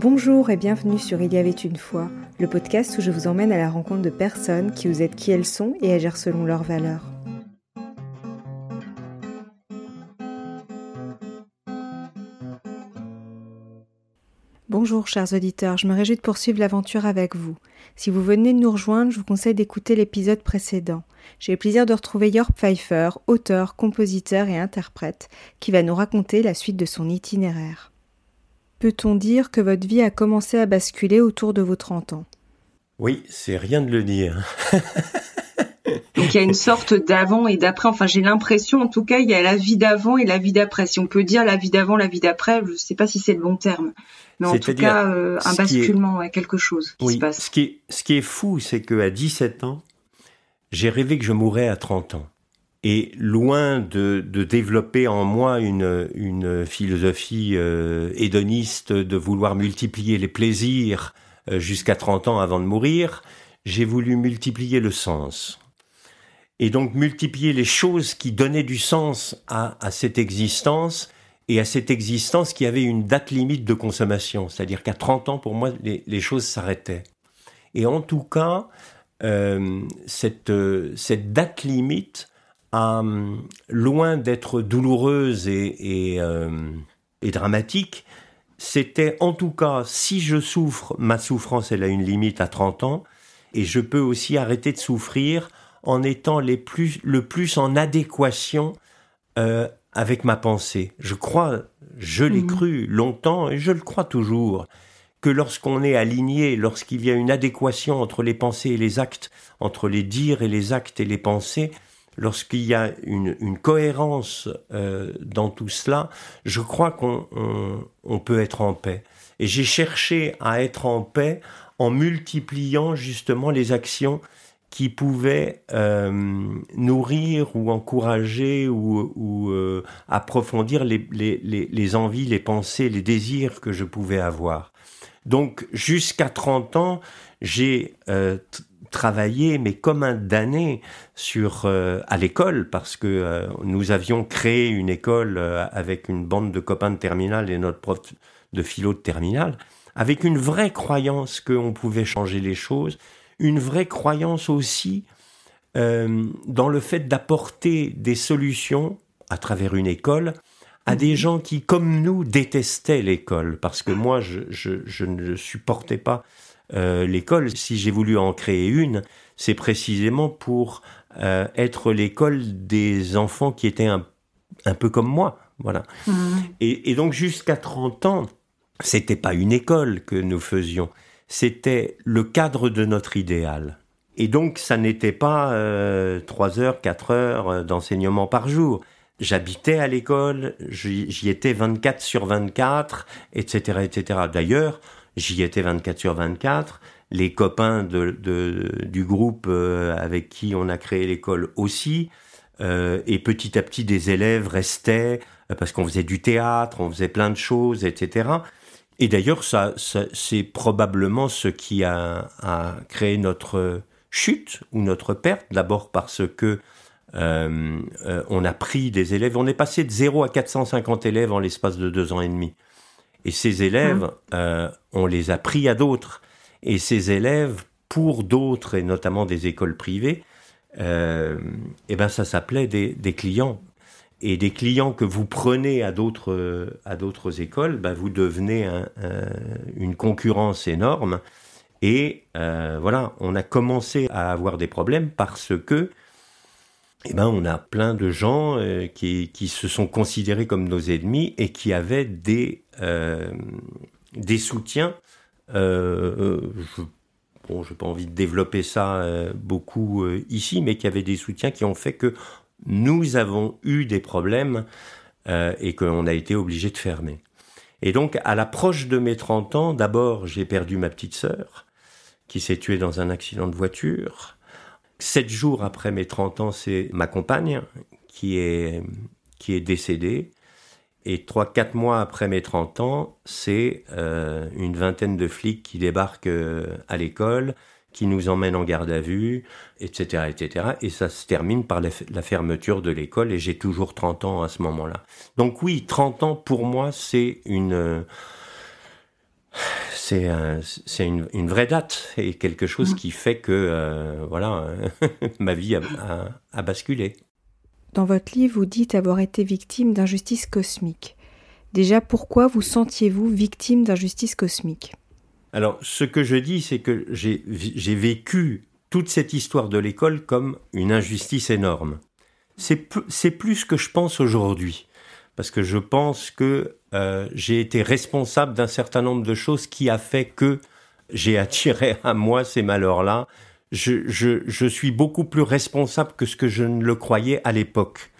Bonjour et bienvenue sur Il y avait une fois, le podcast où je vous emmène à la rencontre de personnes qui vous êtes qui elles sont et agir selon leurs valeurs. Bonjour chers auditeurs, je me réjouis de poursuivre l'aventure avec vous. Si vous venez de nous rejoindre, je vous conseille d'écouter l'épisode précédent. J'ai le plaisir de retrouver York Pfeiffer, auteur, compositeur et interprète, qui va nous raconter la suite de son itinéraire. Peut-on dire que votre vie a commencé à basculer autour de vos 30 ans? Oui, c'est rien de le dire. Donc il y a une sorte d'avant et d'après. Enfin, j'ai l'impression, en tout cas, il y a la vie d'avant et la vie d'après. Si on peut dire la vie d'avant, la vie d'après, je ne sais pas si c'est le bon terme. Mais en tout cas, euh, un basculement, est... quelque chose qui se passe. Ce qui est, ce qui est fou, c'est qu'à 17 ans, j'ai rêvé que je mourrais à 30 ans. Et loin de, développer en moi une, philosophie euh, hédoniste de vouloir multiplier les plaisirs euh, jusqu'à 30 ans avant de mourir, j'ai voulu multiplier le sens. Et donc multiplier les choses qui donnaient du sens à, cette existence et à cette existence qui avait une date limite de consommation. C'est-à-dire qu'à 30 ans, pour moi, les, choses s'arrêtaient. Et en tout cas, euh, euh, cette date limite euh, loin d'être douloureuse et, et, euh, et dramatique, c'était en tout cas, si je souffre, ma souffrance, elle a une limite à 30 ans, et je peux aussi arrêter de souffrir en étant les plus, le plus en adéquation euh, avec ma pensée. Je crois, je l'ai mmh. cru longtemps, et je le crois toujours, que lorsqu'on est aligné, lorsqu'il y a une adéquation entre les pensées et les actes, entre les dires et les actes et les pensées, lorsqu'il y a une, cohérence euh, dans tout cela, je crois qu'on on, on peut être en paix. Et j'ai cherché à être en paix en multipliant justement les actions qui pouvaient euh, nourrir ou encourager ou, euh, approfondir les, envies, les pensées, les désirs que je pouvais avoir. Donc jusqu'à 30 ans, j'ai travaillé, mais comme un damné, sur euh, à l'école, parce que euh, nous avions créé une école euh, avec une bande de copains de terminale et notre prof de philo de terminale, avec une vraie croyance qu'on pouvait changer les choses, une vraie croyance aussi dans le fait d'apporter des solutions à travers une école à des gens qui, comme nous, détestaient l'école, parce que moi, je, je, je ne supportais pas euh, l'école, si j'ai voulu en créer une, c'est précisément pour euh, être l'école des enfants qui étaient un, un peu comme moi. Voilà. Mmh. Et, et, donc jusqu'à 30 ans, c'était pas une école que nous faisions, c'était le cadre de notre idéal. Et donc ça n'était pas euh, 3 heures, 4 heures euh, d'enseignement par jour. J'habitais à l'école, j'y étais 24 sur 24, etc., etc. D'ailleurs, J'y étais 24 sur 24. Les copains du groupe euh, avec qui on a créé l'école aussi. Euh, et petit à petit, des élèves restaient euh, parce qu'on faisait du théâtre, on faisait plein de choses, etc. Et d'ailleurs, ça, c'est probablement ce qui a, créé notre chute ou notre perte. D'abord parce que on a pris des élèves. On est passé de 0 à 450 élèves en l'espace de deux ans et demi. Et ces élèves, euh, on les a pris à d'autres. Et ces élèves, pour d'autres, et notamment des écoles privées, euh, eh ben ça s'appelait des, clients. Et des clients que vous prenez à d'autres écoles, ben vous devenez un, un, une concurrence énorme. Et euh, voilà, on a commencé à avoir des problèmes parce que eh ben, on a plein de gens qui, qui, se sont considérés comme nos ennemis et qui avaient des, des soutiens. Euh, je, bon, j'ai pas envie de développer ça euh, beaucoup euh, ici, mais qui avaient des soutiens qui ont fait que nous avons eu des problèmes euh, et qu'on a été obligé de fermer. Et donc, à l'approche de mes 30 ans, d'abord, j'ai perdu ma petite sœur, qui s'est tuée dans un accident de voiture. Sept jours après mes 30 ans, c'est ma compagne qui est, qui est décédée. Et trois, quatre mois après mes 30 ans, c'est euh, une vingtaine de flics qui débarquent euh, à l'école, qui nous emmènent en garde à vue, etc., etc. Et ça se termine par la, la fermeture de l'école et j'ai toujours 30 ans à ce moment-là. Donc oui, 30 ans pour moi, c'est une... c'est une, une, vraie date et quelque chose qui fait que euh, voilà ma vie a, a, basculé. Dans votre livre, vous dites avoir été victime d'injustice cosmique. Déjà, pourquoi vous sentiez-vous victime d'injustice cosmique Alors, ce que je dis, c'est que j'ai vécu toute cette histoire de l'école comme une injustice énorme. C'est plus ce que je pense aujourd'hui parce que je pense que euh, j'ai été responsable d'un certain nombre de choses qui a fait que j'ai attiré à moi ces malheurs-là. Je, suis beaucoup plus responsable que ce que je ne le croyais à l'époque.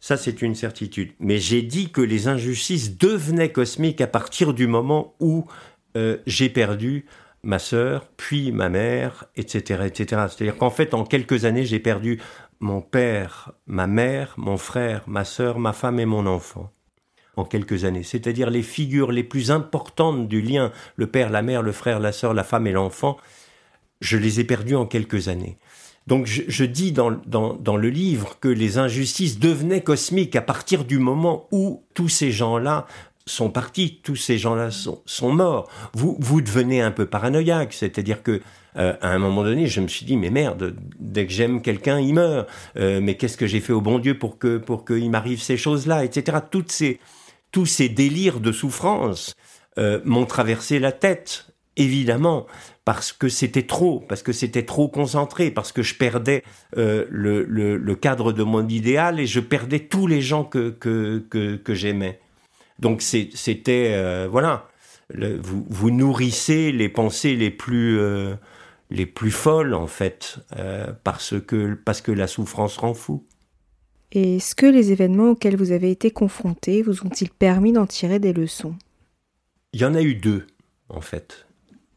Ça, c'est une certitude. Mais j'ai dit que les injustices devenaient cosmiques à partir du moment où euh, j'ai perdu ma sœur, puis ma mère, etc., etc. C'est-à-dire qu'en fait, en quelques années, j'ai perdu mon père, ma mère, mon frère, ma sœur, ma femme et mon enfant en quelques années, c'est-à-dire les figures les plus importantes du lien, le père, la mère, le frère, la sœur, la femme et l'enfant, je les ai perdus en quelques années. Donc je, dis dans, dans, le livre que les injustices devenaient cosmiques à partir du moment où tous ces gens-là sont partis, tous ces gens-là sont, sont morts. Vous, vous devenez un peu paranoïaque, c'est-à-dire que euh, à un moment donné, je me suis dit, mais merde, dès que j'aime quelqu'un, il meurt. Euh, mais qu'est-ce que j'ai fait au bon Dieu pour que pour qu'il m'arrive ces choses-là, etc. Toutes ces tous ces délires de souffrance euh, m'ont traversé la tête, évidemment, parce que c'était trop, parce que c'était trop concentré, parce que je perdais le, le, le, cadre de mon idéal et je perdais tous les gens que que que, que j'aimais. Donc c'était voilà, vous vous nourrissez les pensées les plus les plus folles en fait, euh, parce, que, parce que la souffrance rend fou. Et est-ce que les événements auxquels vous avez été confrontés vous ont-ils permis d'en tirer des leçons? Il y en a eu deux, en fait.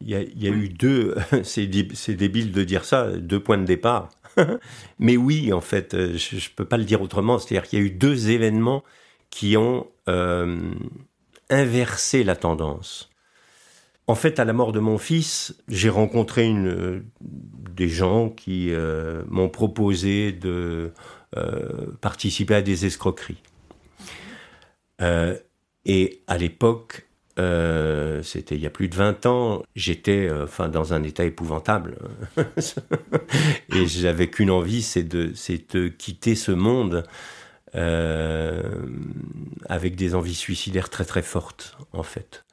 Il y a, il y a eu deux, c'est débile de dire ça, deux points de départ. Mais oui, en fait, euh, je ne peux pas le dire autrement. C'est-à-dire qu'il y a eu deux événements qui ont euh, inversé la tendance. En fait, à la mort de mon fils, j'ai rencontré une, euh, des gens qui euh, m'ont proposé de euh, participer à des escroqueries. et à l'époque, c'était il y a plus de 20 ans, j'étais enfin dans un état épouvantable. et j'avais qu'une envie, c'est de, de quitter ce monde avec des envies suicidaires très très fortes, en fait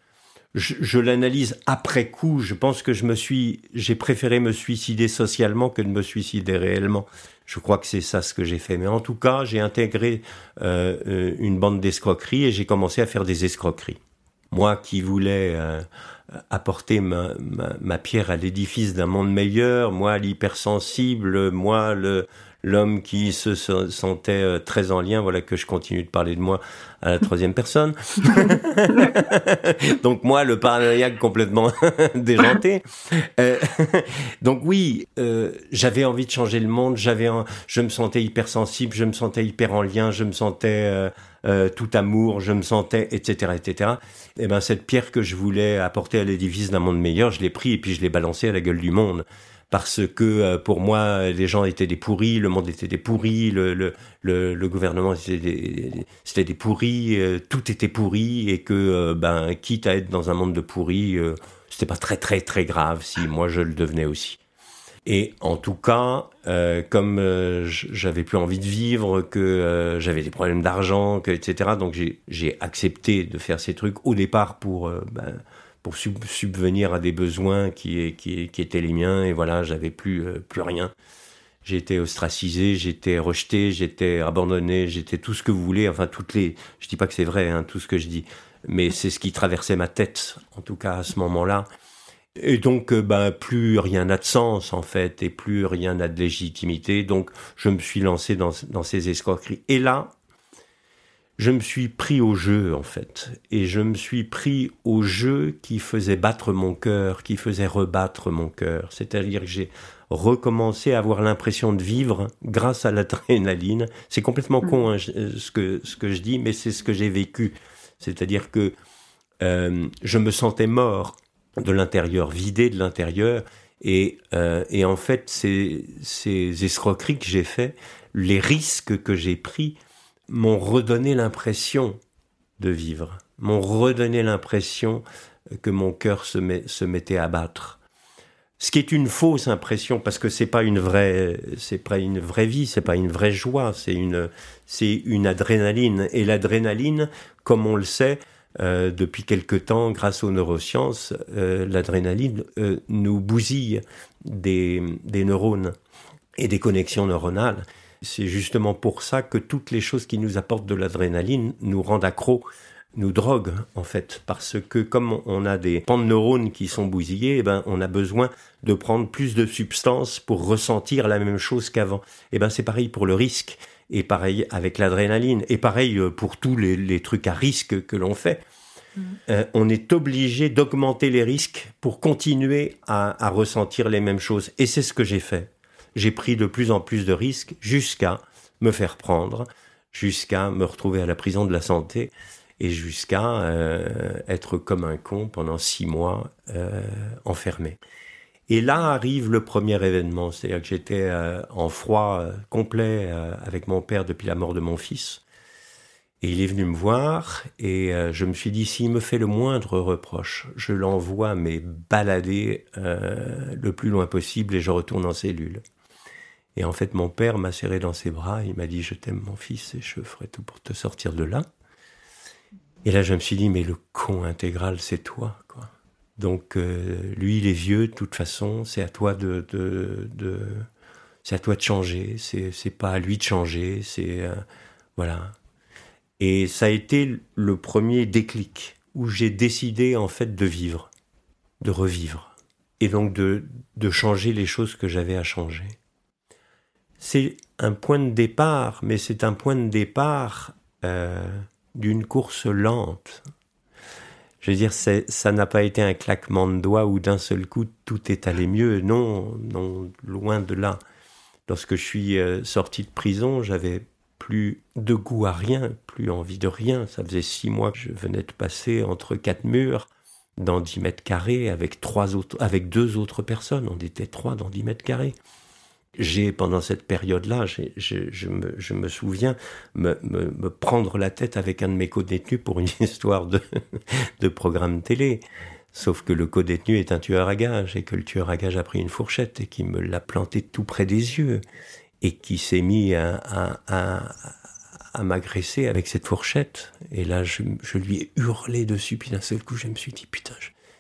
je, l'analyse après coup. Je pense que je me suis, j'ai préféré me suicider socialement que de me suicider réellement. Je crois que c'est ça ce que j'ai fait. Mais en tout cas, j'ai intégré euh, euh, une bande d'escroqueries et j'ai commencé à faire des escroqueries. Moi qui voulais euh, apporter ma, ma pierre à l'édifice d'un monde meilleur, moi l'hypersensible, moi le, l'homme qui se sentait euh, très en lien, voilà que je continue de parler de moi à la troisième personne. donc moi, le paranoïaque complètement déjanté. Euh, donc oui, euh, j'avais envie de changer le monde, j'avais, je me sentais hypersensible, je me sentais hyper en lien, je me sentais tout amour, je me sentais, etc., etc. Et eh ben cette pierre que je voulais apporter à l'édifice d'un monde meilleur, je l'ai pris et puis je l'ai balancé à la gueule du monde parce que euh, pour moi, les gens étaient des pourris, le monde était des pourris, le, le, le, gouvernement c'était des, pourris, euh, tout était pourri, et que, euh, ben, quitte à être dans un monde de pourris, c'était pas très très très grave si moi je le devenais aussi. Et en tout cas, comme j'avais plus envie de vivre, que j'avais des problèmes d'argent, que etc. Donc j'ai accepté de faire ces trucs au départ pour ben, pour subvenir à des besoins qui, étaient les miens. Et voilà, j'avais plus, euh, plus rien. J'étais ostracisé, j'étais rejeté, j'étais abandonné, j'étais tout ce que vous voulez. Enfin, toutes les. Je dis pas que c'est vrai, hein, tout ce que je dis, mais c'est ce qui traversait ma tête, en tout cas à ce moment-là. Et donc, euh, ben, plus rien n'a de sens, en fait, et plus rien n'a de légitimité. Donc, je me suis lancé dans, dans ces escroqueries. Et là, je me suis pris au jeu en fait, et je me suis pris au jeu qui faisait battre mon cœur, qui faisait rebattre mon cœur. C'est-à-dire que j'ai recommencé à avoir l'impression de vivre grâce à l'adrénaline. C'est complètement con hein, ce que ce que je dis, mais c'est ce que j'ai vécu. C'est-à-dire que euh, je me sentais mort de l'intérieur, vidé de l'intérieur, et, euh, et en fait ces, ces escroqueries que j'ai fait, les risques que j'ai pris m'ont redonné l'impression de vivre, m'ont redonné l'impression que mon cœur se, mettait à battre. Ce qui est une fausse impression parce que c'est pas une vraie, c'est pas une vraie vie, c'est pas une vraie joie, c'est une, c'est une adrénaline. Et l'adrénaline, comme on le sait, euh, depuis quelque temps, grâce aux neurosciences, euh, l'adrénaline euh, nous bousille des, des neurones et des connexions neuronales. C'est justement pour ça que toutes les choses qui nous apportent de l'adrénaline nous rendent accros nous droguent en fait parce que comme on a des pans de neurones qui sont bousillés, eh ben on a besoin de prendre plus de substances pour ressentir la même chose qu'avant. Et eh ben c'est pareil pour le risque et pareil avec l'adrénaline et pareil euh, pour tous les, trucs à risque que l'on fait. Mm. Euh, on est obligé d'augmenter les risques pour continuer à ressentir les mêmes choses. Et c'est ce que j'ai fait. J'ai pris de plus en plus de risques jusqu'à me faire prendre, jusqu'à me retrouver à la prison de la santé et jusqu'à euh, être comme un con pendant six mois euh, enfermé. Et là arrive le premier événement, c'est-à-dire que j'étais euh, en froid complet avec mon père depuis la mort de mon fils. Et il est venu me voir et je me suis dit s'il me fait le moindre reproche, je l'envoie mais balader le plus loin possible et je retourne en cellule. Et en fait, mon père m'a serré dans ses bras, il m'a dit je t'aime mon fils et je ferai tout pour te sortir de là. Et là, je me suis dit, mais le con intégral, c'est toi, quoi. Donc, euh, lui, il est vieux, de toute façon, c'est à toi de, de, de c'est à toi de changer, c'est, pas à lui de changer, c'est, euh, voilà. Et ça a été le premier déclic où j'ai décidé, en fait, de vivre, de revivre. Et donc, de, de changer les choses que j'avais à changer. C'est un point de départ, mais c'est un point de départ, euh, d'une course lente. Je veux dire, ça n'a pas été un claquement de doigts où d'un seul coup tout est allé mieux. Non, non, loin de là. Lorsque je suis euh, sorti de prison, j'avais plus de goût à rien, plus envie de rien. Ça faisait six mois que je venais de passer entre quatre murs dans dix mètres carrés avec trois autres, avec deux autres personnes. On était trois dans dix mètres carrés j'ai pendant cette période-là, je, me, souviens me, prendre la tête avec un de mes co-détenus pour une histoire de, programme télé. Sauf que le co-détenu est un tueur à gages et que le tueur à gages a pris une fourchette et qui me l'a planté tout près des yeux et qui s'est mis à, m'agresser avec cette fourchette. Et là, je, lui ai hurlé dessus. Puis d'un seul coup, je me suis dit, putain,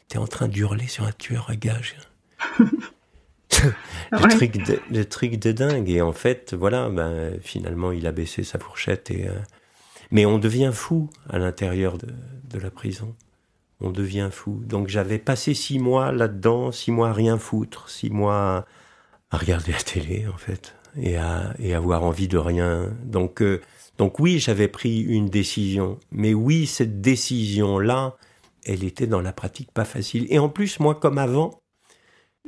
t'es en train d'hurler sur un tueur à gages. le, truc de, le truc de dingue. Et en fait, voilà, ben, finalement, il a baissé sa fourchette. Et, euh, Mais on devient fou à l'intérieur de, de, la prison. On devient fou. Donc j'avais passé six mois là-dedans, six mois à rien foutre, six mois à regarder la télé, en fait, et à et avoir envie de rien. Donc, euh, donc oui, j'avais pris une décision. Mais oui, cette décision-là, elle était dans la pratique pas facile. Et en plus, moi, comme avant,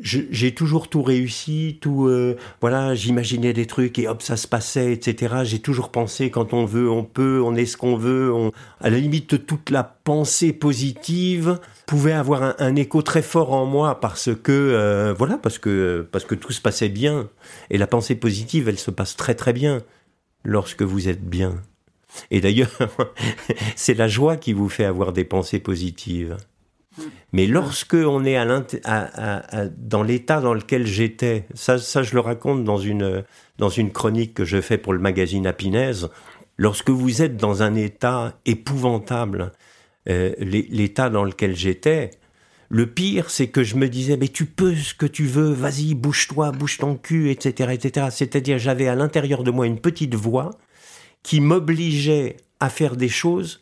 j'ai toujours tout réussi, tout euh, voilà, j'imaginais des trucs et hop ça se passait, etc. J'ai toujours pensé quand on veut, on peut, on est ce qu'on veut. On... À la limite, toute la pensée positive pouvait avoir un, un écho très fort en moi parce que euh, voilà, parce que parce que tout se passait bien et la pensée positive, elle se passe très très bien lorsque vous êtes bien. Et d'ailleurs, c'est la joie qui vous fait avoir des pensées positives. Mais lorsque on est dans l'état dans lequel j'étais, ça, ça je le raconte dans une, dans une chronique que je fais pour le magazine Apinez, lorsque vous êtes dans un état épouvantable, euh, l'état dans lequel j'étais, le pire, c'est que je me disais, mais tu peux ce que tu veux, vas-y, bouge-toi, bouge ton cul, etc., etc. C'est-à-dire, j'avais à l'intérieur de moi une petite voix qui m'obligeait à faire des choses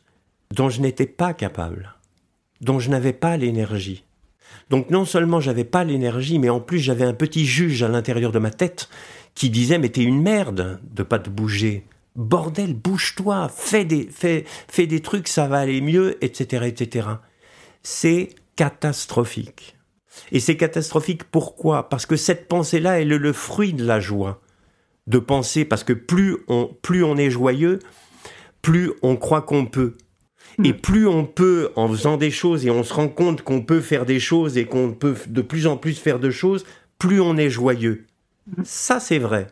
dont je n'étais pas capable dont je n'avais pas l'énergie. Donc non seulement j'avais pas l'énergie, mais en plus j'avais un petit juge à l'intérieur de ma tête qui disait mais t'es une merde de pas te bouger. Bordel, bouge-toi, fais des, fais, fais des trucs, ça va aller mieux, etc., etc. C'est catastrophique. Et c'est catastrophique pourquoi? Parce que cette pensée-là, elle est le fruit de la joie. De penser, parce que plus on, plus on est joyeux, plus on croit qu'on peut. Et mm. plus on peut, en faisant des choses, et on se rend compte qu'on peut faire des choses et qu'on peut de plus en plus faire de choses, plus on est joyeux. Mm. Ça, c'est vrai.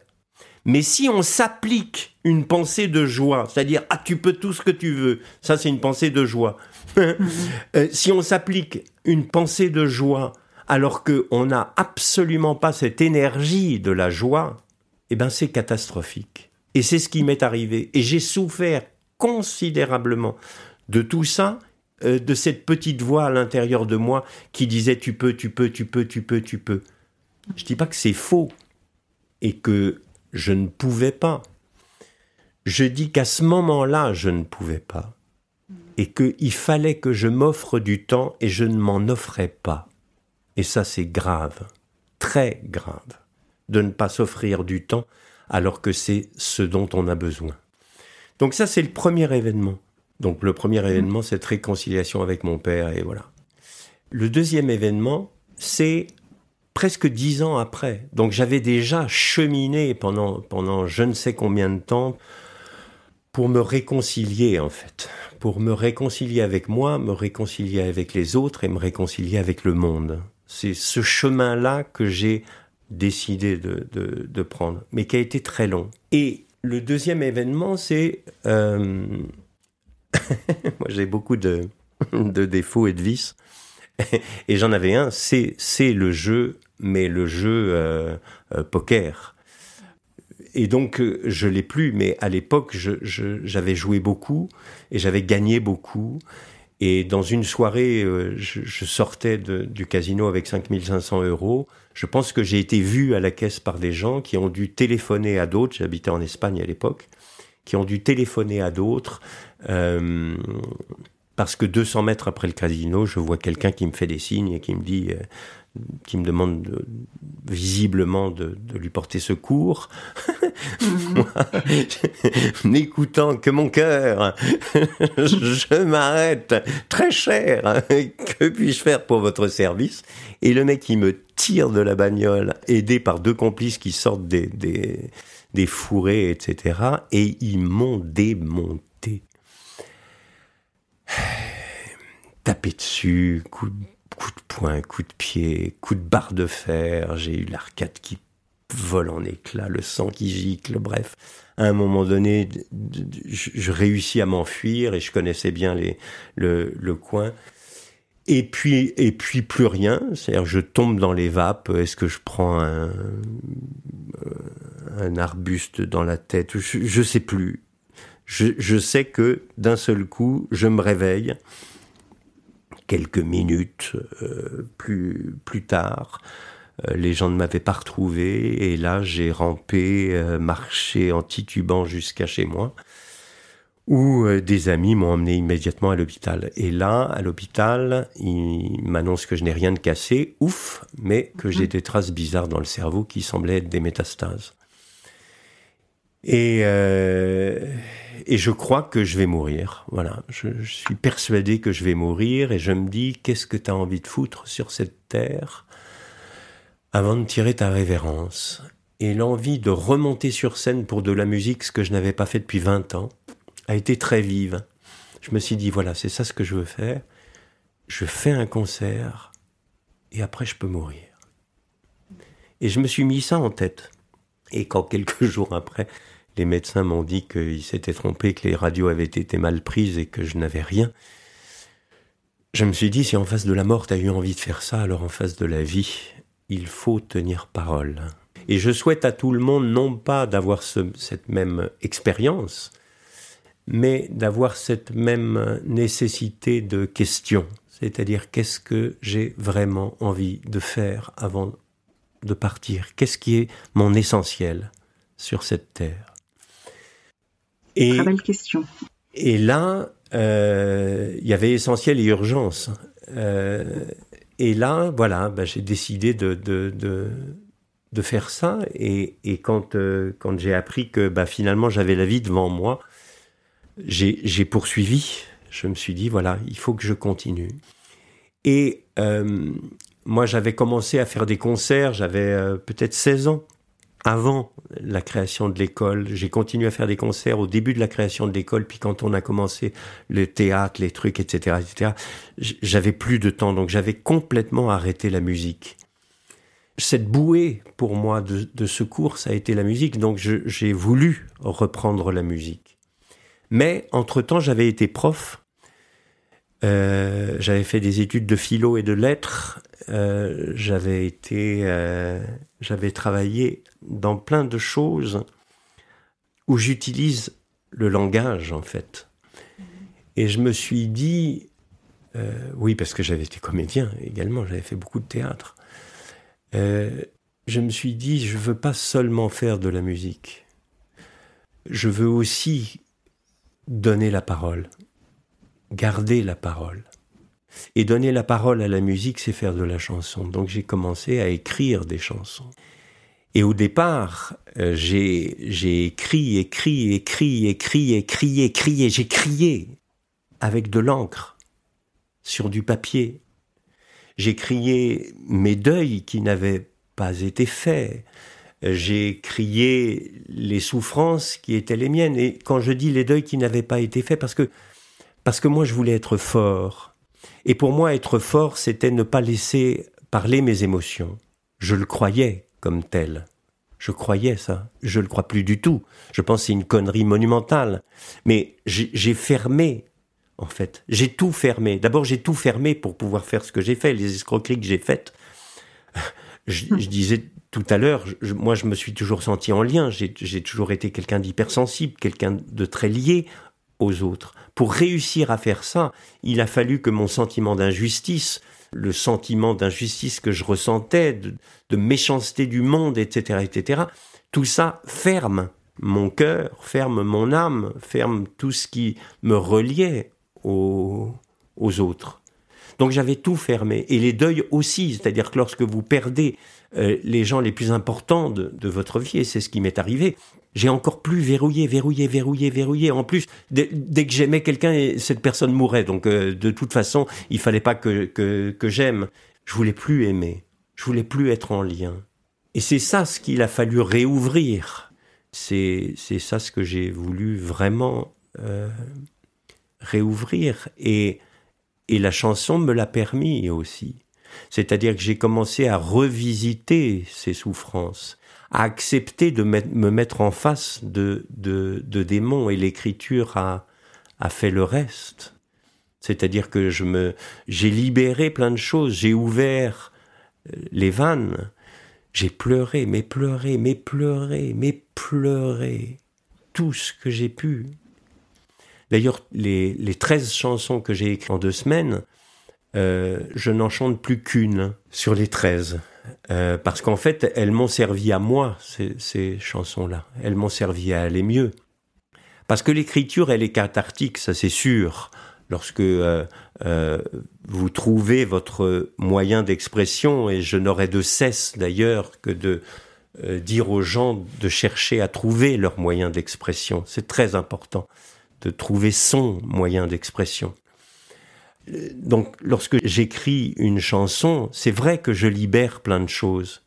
Mais si on s'applique une pensée de joie, c'est-à-dire ah tu peux tout ce que tu veux, ça c'est une pensée de joie. Euh, si on s'applique une pensée de joie alors qu'on n'a absolument pas cette énergie de la joie, eh ben c'est catastrophique. Et c'est ce qui m'est arrivé. Et j'ai souffert considérablement de tout ça, euh, de cette petite voix à l'intérieur de moi qui disait tu peux, tu peux, tu peux, tu peux, tu peux. Je dis pas que c'est faux et que je ne pouvais pas. Je dis qu'à ce moment-là, je ne pouvais pas. Et qu'il fallait que je m'offre du temps et je ne m'en offrais pas. Et ça, c'est grave, très grave, de ne pas s'offrir du temps alors que c'est ce dont on a besoin. Donc ça, c'est le premier événement. Donc le premier événement, cette réconciliation avec mon père, et voilà. Le deuxième événement, c'est presque dix ans après. Donc j'avais déjà cheminé pendant, pendant je ne sais combien de temps pour me réconcilier en fait, pour me réconcilier avec moi, me réconcilier avec les autres et me réconcilier avec le monde. C'est ce chemin-là que j'ai décidé de, de, prendre, mais qui a été très long. Et le deuxième événement, c'est... Euh, moi j'ai beaucoup de, défauts et de vices. Et j'en avais un, c'est le jeu mais le jeu euh, euh, poker. Et donc, euh, je l'ai plus, mais à l'époque, j'avais joué beaucoup et j'avais gagné beaucoup. Et dans une soirée, je, sortais du casino avec 5500 euros. Je pense que j'ai été vu à la caisse par des gens qui ont dû téléphoner à d'autres. J'habitais en Espagne à l'époque. Qui ont dû téléphoner à d'autres. parce que 200 mètres après le casino, je vois quelqu'un qui me fait des signes et qui me dit qui me demande visiblement de, lui porter secours. n'écoutant que mon cœur, je m'arrête. Très cher, que puis-je faire pour votre service? Et le mec, il me tire de la bagnole, aidé par deux complices qui sortent des, des, des fourrés, etc. Et ils m'ont démonté. Tapé dessus, coup de poing, coup de pied, coup de barre de fer, j'ai eu l'arcade qui vole en éclats, le sang qui gicle, bref. À un moment donné, je, réussis à m'enfuir et je connaissais bien le coin. Et puis, et puis plus rien. C'est-à-dire, je tombe dans les vapes. Est-ce que je prends un, euh, un arbuste dans la tête Je, je sais plus. Je, je sais que d'un seul coup, je me réveille quelques minutes euh, plus, plus tard. Euh, les gens ne m'avaient pas retrouvé et là j'ai rampé, euh, marché en titubant jusqu'à chez moi où des amis m'ont emmené immédiatement à l'hôpital. Et là, à l'hôpital, ils m'annoncent que je n'ai rien de cassé, ouf, mais que j'ai mmh. des traces bizarres dans le cerveau qui semblaient être des métastases. Et, euh, et je crois que je vais mourir. Voilà, je, suis persuadé que je vais mourir et je me dis qu'est-ce que tu as envie de foutre sur cette terre avant de tirer ta révérence? Et l'envie de remonter sur scène pour de la musique, ce que je n'avais pas fait depuis 20 ans, a été très vive. Je me suis dit voilà, c'est ça ce que je veux faire. Je fais un concert et après je peux mourir. Et je me suis mis ça en tête. Et quand quelques jours après, les médecins m'ont dit qu'ils s'étaient trompés, que les radios avaient été mal prises et que je n'avais rien. Je me suis dit, si en face de la mort, tu as eu envie de faire ça, alors en face de la vie, il faut tenir parole. Et je souhaite à tout le monde non pas d'avoir cette même expérience, mais d'avoir cette même nécessité de question. C'est-à-dire, qu'est-ce que j'ai vraiment envie de faire avant de partir? Qu'est-ce qui est mon essentiel sur cette terre? Et, Très belle question. Et là, euh, il y avait essentiel et urgence. Euh, et là, voilà, bah, j'ai décidé de, de, de, de, faire ça. Et, et quand, euh, quand j'ai appris que bah, finalement j'avais la vie devant moi, j'ai poursuivi. Je me suis dit, voilà, il faut que je continue. Et moi, j'avais commencé à faire des concerts, j'avais peut-être 16 ans avant la création de l'école. J'ai continué à faire des concerts au début de la création de l'école, puis quand on a commencé le théâtre, les trucs, etc., etc., j'avais plus de temps, donc j'avais complètement arrêté la musique. cette bouée pour moi de, secours, ça a été la musique. Donc j'ai voulu reprendre la musique. Mais entre-temps, j'avais été prof. Euh, j'avais fait des études de philo et de lettres. Euh, j'avais été, euh, j'avais travaillé dans plein de choses où j'utilise le langage en fait. Et je me suis dit, oui, parce que j'avais été comédien également, j'avais fait beaucoup de théâtre. Je me suis dit, je veux pas seulement faire de la musique. Je veux aussi donner la parole, garder la parole. Et donner la parole à la musique, c'est faire de la chanson. Donc j'ai commencé à écrire des chansons. Et au départ, euh, j'ai écrit, écrit, écrit, écrit, écrit, écrit, j'ai crié avec de l'encre sur du papier j'ai crié mes deuils qui n'avaient pas été faits. J'ai crié les souffrances qui étaient les miennes. Et quand je dis les deuils qui n'avaient pas été faits, parce que, parce que moi je voulais être fort. Et pour moi, être fort, c'était ne pas laisser parler mes émotions. Je le croyais comme tel. Je croyais ça. Je le crois plus du tout. Je pense que c'est une connerie monumentale. Mais j'ai fermé en fait. J'ai tout fermé. D'abord, j'ai tout fermé pour pouvoir faire ce que j'ai fait, les escroqueries que j'ai faites. Je, disais tout à l'heure, moi, je me suis toujours senti en lien. J'ai toujours été quelqu'un d'hypersensible, quelqu'un de très lié aux autres. Pour réussir à faire ça, il a fallu que mon sentiment d'injustice, le sentiment d'injustice que je ressentais, de, de méchanceté du monde, etc., etc., tout ça ferme mon cœur, ferme mon âme, ferme tout ce qui me reliait aux, autres. Donc j'avais tout fermé. Et les deuils aussi, c'est-à-dire que lorsque vous perdez euh, les gens les plus importants de, votre vie, et c'est ce qui m'est arrivé, j'ai encore plus verrouillé, verrouillé, verrouillé, verrouillé. En plus, dès, que j'aimais quelqu'un, cette personne mourait. Donc euh, de toute façon, il fallait pas que, que, j'aime. Je voulais plus aimer. Je voulais plus être en lien. Et c'est ça ce qu'il a fallu réouvrir. C'est ça ce que j'ai voulu vraiment euh, réouvrir et, et la chanson me l'a permis aussi. C'est-à-dire que j'ai commencé à revisiter ces souffrances, à accepter de me mettre en face de, de, démons et l'écriture a, a fait le reste. C'est-à-dire que je me, j'ai libéré plein de choses, j'ai ouvert euh, les vannes, j'ai pleuré, mais pleuré, mais pleuré, mais pleuré, tout ce que j'ai pu. D'ailleurs, les, les 13 chansons que j'ai écrites en deux semaines, euh, je n'en chante plus qu'une sur les 13. Euh, parce qu'en fait, elles m'ont servi à moi, ces, ces chansons-là. Elles m'ont servi à aller mieux. Parce que l'écriture, elle est cathartique, ça c'est sûr. Lorsque euh, euh vous trouvez votre moyen d'expression, et je n'aurai de cesse d'ailleurs que de euh, dire aux gens de chercher à trouver leur moyen d'expression. C'est très important de trouver son moyen d'expression. Donc lorsque j'écris une chanson, c'est vrai que je libère plein de choses.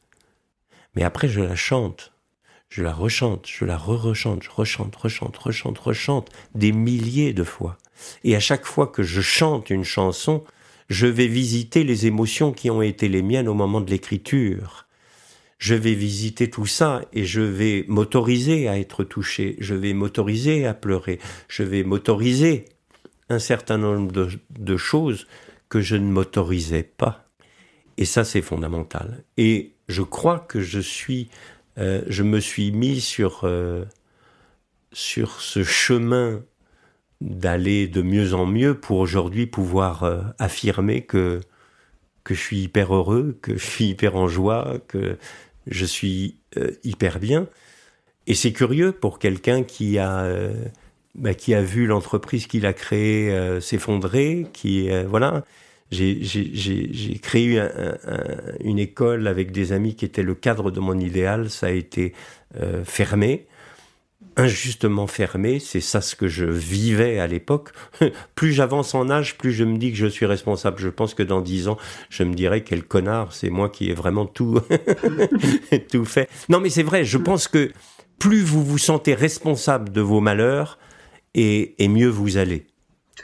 Mais après je la chante, je la rechante, je la re-rechante, je rechante, rechante, rechante, rechante des milliers de fois. Et à chaque fois que je chante une chanson, je vais visiter les émotions qui ont été les miennes au moment de l'écriture je vais visiter tout ça et je vais m'autoriser à être touché, je vais m'autoriser à pleurer, je vais m'autoriser un certain nombre de, choses que je ne m'autorisais pas. Et ça, c'est fondamental. Et je crois que je suis, euh, je me suis mis sur euh, sur ce chemin d'aller de mieux en mieux pour aujourd'hui pouvoir euh, affirmer que que je suis hyper heureux, que je suis hyper en joie, que je suis hyper bien. Et c'est curieux pour quelqu'un qui a bah, qui a vu l'entreprise qu'il a créée euh, s'effondrer, qui voilà. J'ai créé une école avec des amis qui étaient le cadre de mon idéal. Ça a été fermé injustement fermé, c'est ça ce que je vivais à l'époque. plus j'avance en âge, plus je me dis que je suis responsable. Je pense que dans dix ans, je me dirais quel connard, c'est moi qui ai vraiment tout, tout fait. Non mais c'est vrai, je pense que plus vous vous sentez responsable de vos malheurs, et, mieux vous allez.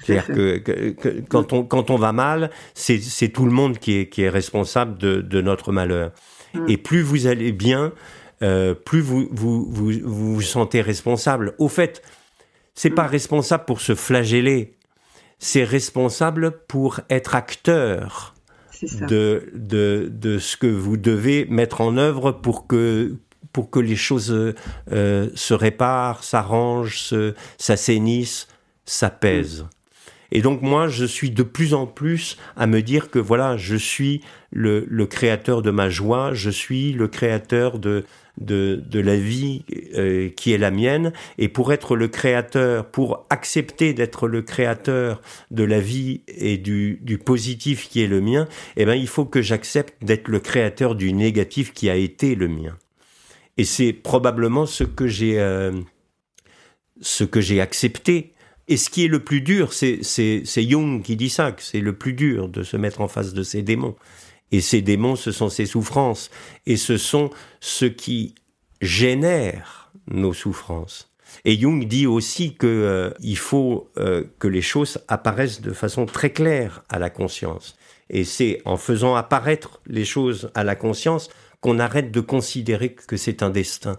C'est-à-dire que, quand, on, quand on va mal, c'est tout le monde qui est, qui est responsable de, de notre malheur. Mm. Et plus vous allez bien, euh, plus vous vous, vous vous, sentez responsable. Au fait, c'est pas responsable pour se flageller, c'est responsable pour être acteur de, de, de ce que vous devez mettre en œuvre pour que pour que les choses euh, se réparent, s'arrangent, s'assainissent, s'apaisent. Et donc moi, je suis de plus en plus à me dire que voilà, je suis le, le créateur de ma joie, je suis le créateur de, de, de la vie euh, qui est la mienne. Et pour être le créateur, pour accepter d'être le créateur de la vie et du, du positif qui est le mien, eh ben, il faut que j'accepte d'être le créateur du négatif qui a été le mien. Et c'est probablement ce que j'ai euh, ce que j'ai accepté. Et ce qui est le plus dur, c'est Jung qui dit ça, que c'est le plus dur de se mettre en face de ses démons. Et ces démons, ce sont ces souffrances. Et ce sont ce qui génère nos souffrances. Et Jung dit aussi que euh, il faut euh, que les choses apparaissent de façon très claire à la conscience. Et c'est en faisant apparaître les choses à la conscience qu'on arrête de considérer que c'est un destin.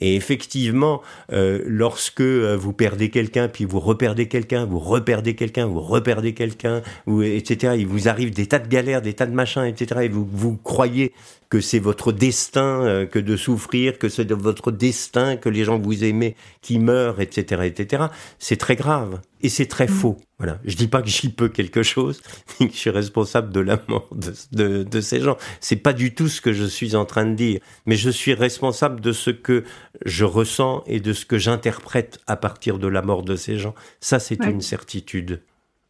Et effectivement, euh, lorsque euh, vous perdez quelqu'un, puis vous reperdez quelqu'un, vous reperdez quelqu'un, vous reperdez quelqu'un, etc., il vous arrive des tas de galères, des tas de machins, etc., et vous, vous croyez que c'est votre destin euh, que de souffrir, que c'est votre destin que les gens vous aimez qui meurent, etc., etc. C'est très grave et c'est très mm. faux. Voilà. Je dis pas que j'y peux quelque chose, que je suis responsable de la mort de, de, de ces gens. C'est pas du tout ce que je suis en train de dire, mais je suis responsable de ce que je ressens et de ce que j'interprète à partir de la mort de ces gens. Ça, c'est une certitude.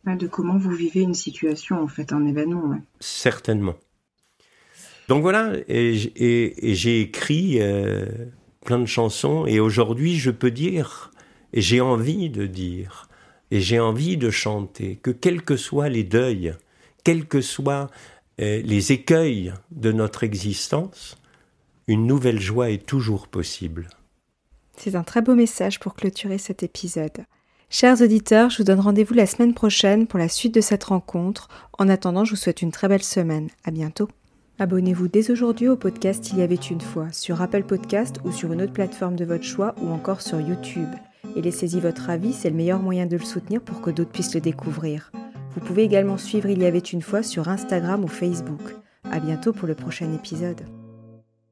De comment vous vivez une situation, en fait, un événement. Certainement. Donc voilà, et, j'ai écrit euh, plein de chansons, et aujourd'hui je peux dire, et j'ai envie de dire, et j'ai envie de chanter, que quels que soient les deuils, quels que soient euh, les écueils de notre existence, une nouvelle joie est toujours possible. C'est un très beau message pour clôturer cet épisode. Chers auditeurs, je vous donne rendez-vous la semaine prochaine pour la suite de cette rencontre. En attendant, je vous souhaite une très belle semaine. À bientôt. Abonnez-vous dès aujourd'hui au podcast Il y avait une fois sur Apple Podcast ou sur une autre plateforme de votre choix ou encore sur YouTube. Et laissez-y votre avis, c'est le meilleur moyen de le soutenir pour que d'autres puissent le découvrir. Vous pouvez également suivre Il y avait une fois sur Instagram ou Facebook. À bientôt pour le prochain épisode.